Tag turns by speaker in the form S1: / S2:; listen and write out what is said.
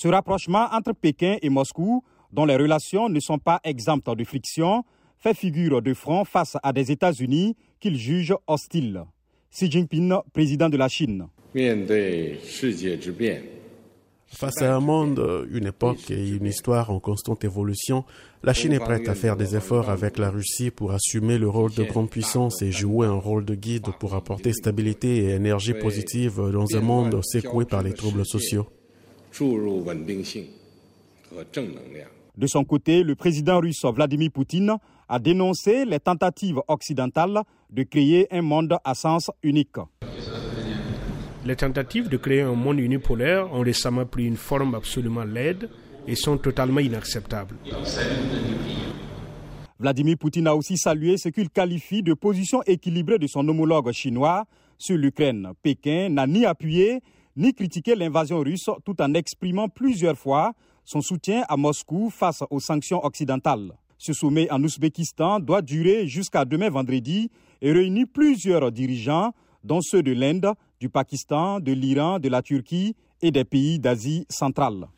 S1: Ce rapprochement entre Pékin et Moscou, dont les relations ne sont pas exemptes de friction, fait figure de front face à des États-Unis qu'il juge hostiles. Xi Jinping, président de la Chine.
S2: Face à un monde, une époque et une histoire en constante évolution, la Chine est prête à faire des efforts avec la Russie pour assumer le rôle de grande puissance et jouer un rôle de guide pour apporter stabilité et énergie positive dans un monde secoué par les troubles sociaux.
S1: De son côté, le président russe Vladimir Poutine a dénoncé les tentatives occidentales de créer un monde à sens unique.
S3: Les tentatives de créer un monde unipolaire ont récemment pris une forme absolument laide et sont totalement inacceptables.
S1: Vladimir Poutine a aussi salué ce qu'il qualifie de position équilibrée de son homologue chinois sur l'Ukraine. Pékin n'a ni appuyé ni critiqué l'invasion russe tout en exprimant plusieurs fois son soutien à Moscou face aux sanctions occidentales. Ce sommet en Ouzbékistan doit durer jusqu'à demain vendredi et réunit plusieurs dirigeants, dont ceux de l'Inde, du Pakistan, de l'Iran, de la Turquie et des pays d'Asie centrale.